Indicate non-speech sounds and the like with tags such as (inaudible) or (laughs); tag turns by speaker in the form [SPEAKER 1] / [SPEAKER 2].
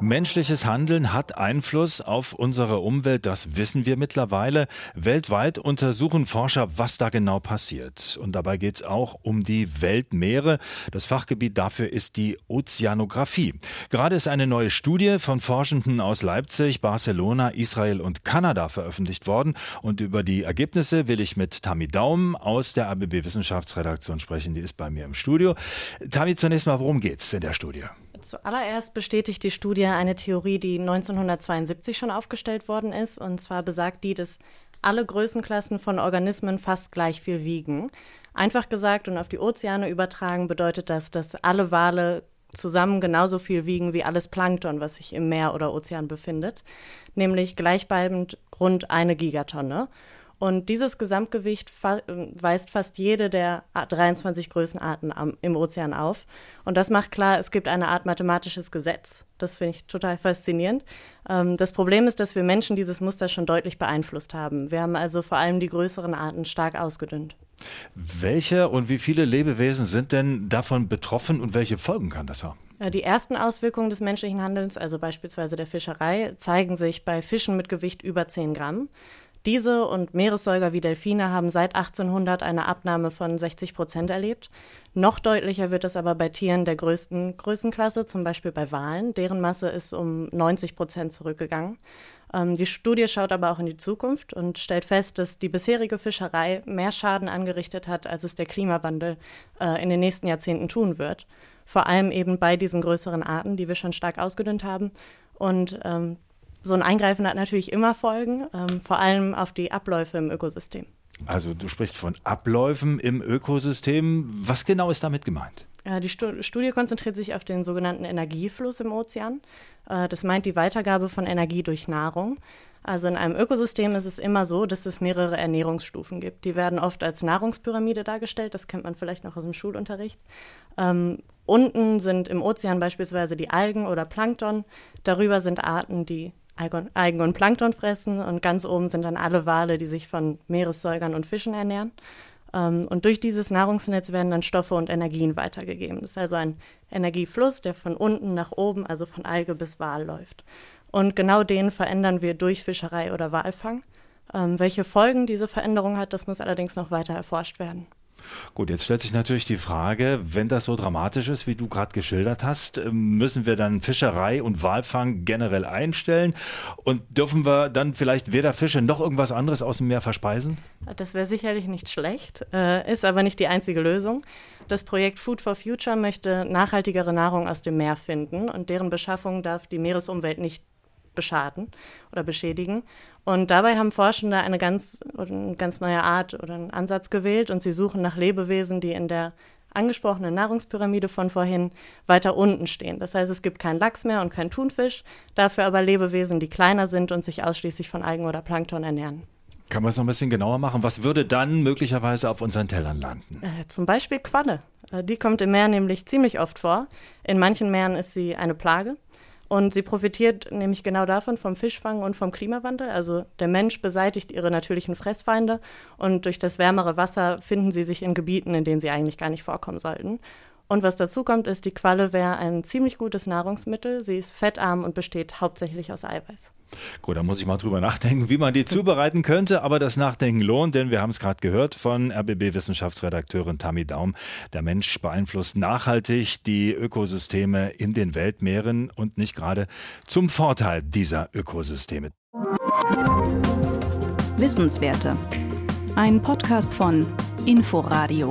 [SPEAKER 1] Menschliches Handeln hat Einfluss auf unsere Umwelt, das wissen wir mittlerweile. Weltweit untersuchen Forscher, was da genau passiert. Und dabei geht es auch um die Weltmeere. Das Fachgebiet dafür ist die Ozeanographie. Gerade ist eine neue Studie von Forschenden aus Leipzig, Barcelona, Israel und Kanada veröffentlicht worden. Und über die Ergebnisse will ich mit Tammy Daum aus der ABB Wissenschaftsredaktion sprechen. Die ist bei mir im Studio. Tammy, zunächst mal, worum geht es in der Studie?
[SPEAKER 2] Zuallererst bestätigt die Studie eine Theorie, die 1972 schon aufgestellt worden ist. Und zwar besagt die, dass alle Größenklassen von Organismen fast gleich viel wiegen. Einfach gesagt und auf die Ozeane übertragen bedeutet das, dass alle Wale zusammen genauso viel wiegen wie alles Plankton, was sich im Meer oder Ozean befindet, nämlich gleichbleibend rund eine Gigatonne. Und dieses Gesamtgewicht fa weist fast jede der 23 Größenarten am, im Ozean auf. Und das macht klar, es gibt eine Art mathematisches Gesetz. Das finde ich total faszinierend. Ähm, das Problem ist, dass wir Menschen dieses Muster schon deutlich beeinflusst haben. Wir haben also vor allem die größeren Arten stark ausgedünnt.
[SPEAKER 1] Welche und wie viele Lebewesen sind denn davon betroffen und welche Folgen kann das haben?
[SPEAKER 2] Die ersten Auswirkungen des menschlichen Handelns, also beispielsweise der Fischerei, zeigen sich bei Fischen mit Gewicht über 10 Gramm. Diese und Meeressäuger wie Delfine haben seit 1800 eine Abnahme von 60 Prozent erlebt. Noch deutlicher wird es aber bei Tieren der größten Größenklasse, zum Beispiel bei Walen. Deren Masse ist um 90 Prozent zurückgegangen. Ähm, die Studie schaut aber auch in die Zukunft und stellt fest, dass die bisherige Fischerei mehr Schaden angerichtet hat, als es der Klimawandel äh, in den nächsten Jahrzehnten tun wird. Vor allem eben bei diesen größeren Arten, die wir schon stark ausgedünnt haben. Und ähm, so ein Eingreifen hat natürlich immer Folgen, ähm, vor allem auf die Abläufe im Ökosystem.
[SPEAKER 1] Also du sprichst von Abläufen im Ökosystem. Was genau ist damit gemeint?
[SPEAKER 2] Äh, die Studie konzentriert sich auf den sogenannten Energiefluss im Ozean. Äh, das meint die Weitergabe von Energie durch Nahrung. Also in einem Ökosystem ist es immer so, dass es mehrere Ernährungsstufen gibt. Die werden oft als Nahrungspyramide dargestellt, das kennt man vielleicht noch aus dem Schulunterricht. Ähm, unten sind im Ozean beispielsweise die Algen oder Plankton. Darüber sind Arten, die Algen und Plankton fressen und ganz oben sind dann alle Wale, die sich von Meeressäugern und Fischen ernähren. Ähm, und durch dieses Nahrungsnetz werden dann Stoffe und Energien weitergegeben. Das ist also ein Energiefluss, der von unten nach oben, also von Alge bis Wal läuft. Und genau den verändern wir durch Fischerei oder Walfang. Ähm, welche Folgen diese Veränderung hat, das muss allerdings noch weiter erforscht werden.
[SPEAKER 1] Gut, jetzt stellt sich natürlich die Frage, wenn das so dramatisch ist, wie du gerade geschildert hast, ähm, müssen wir dann Fischerei und Walfang generell einstellen und dürfen wir dann vielleicht weder Fische noch irgendwas anderes aus dem Meer verspeisen?
[SPEAKER 2] Das wäre sicherlich nicht schlecht, äh, ist aber nicht die einzige Lösung. Das Projekt Food for Future möchte nachhaltigere Nahrung aus dem Meer finden und deren Beschaffung darf die Meeresumwelt nicht beschaden oder beschädigen. Und dabei haben Forschende eine ganz, eine ganz neue Art oder einen Ansatz gewählt und sie suchen nach Lebewesen, die in der angesprochenen Nahrungspyramide von vorhin weiter unten stehen. Das heißt, es gibt keinen Lachs mehr und keinen Thunfisch, dafür aber Lebewesen, die kleiner sind und sich ausschließlich von Algen oder Plankton ernähren.
[SPEAKER 1] Kann man es noch ein bisschen genauer machen? Was würde dann möglicherweise auf unseren Tellern landen?
[SPEAKER 2] Äh, zum Beispiel Qualle. Äh, die kommt im Meer nämlich ziemlich oft vor. In manchen Meeren ist sie eine Plage. Und sie profitiert nämlich genau davon, vom Fischfang und vom Klimawandel. Also der Mensch beseitigt ihre natürlichen Fressfeinde und durch das wärmere Wasser finden sie sich in Gebieten, in denen sie eigentlich gar nicht vorkommen sollten. Und was dazu kommt, ist, die Qualle wäre ein ziemlich gutes Nahrungsmittel. Sie ist fettarm und besteht hauptsächlich aus Eiweiß.
[SPEAKER 1] Gut, da muss ich mal drüber nachdenken, wie man die (laughs) zubereiten könnte. Aber das Nachdenken lohnt, denn wir haben es gerade gehört von RBB-Wissenschaftsredakteurin Tammy Daum. Der Mensch beeinflusst nachhaltig die Ökosysteme in den Weltmeeren und nicht gerade zum Vorteil dieser Ökosysteme.
[SPEAKER 3] Wissenswerte. Ein Podcast von Inforadio.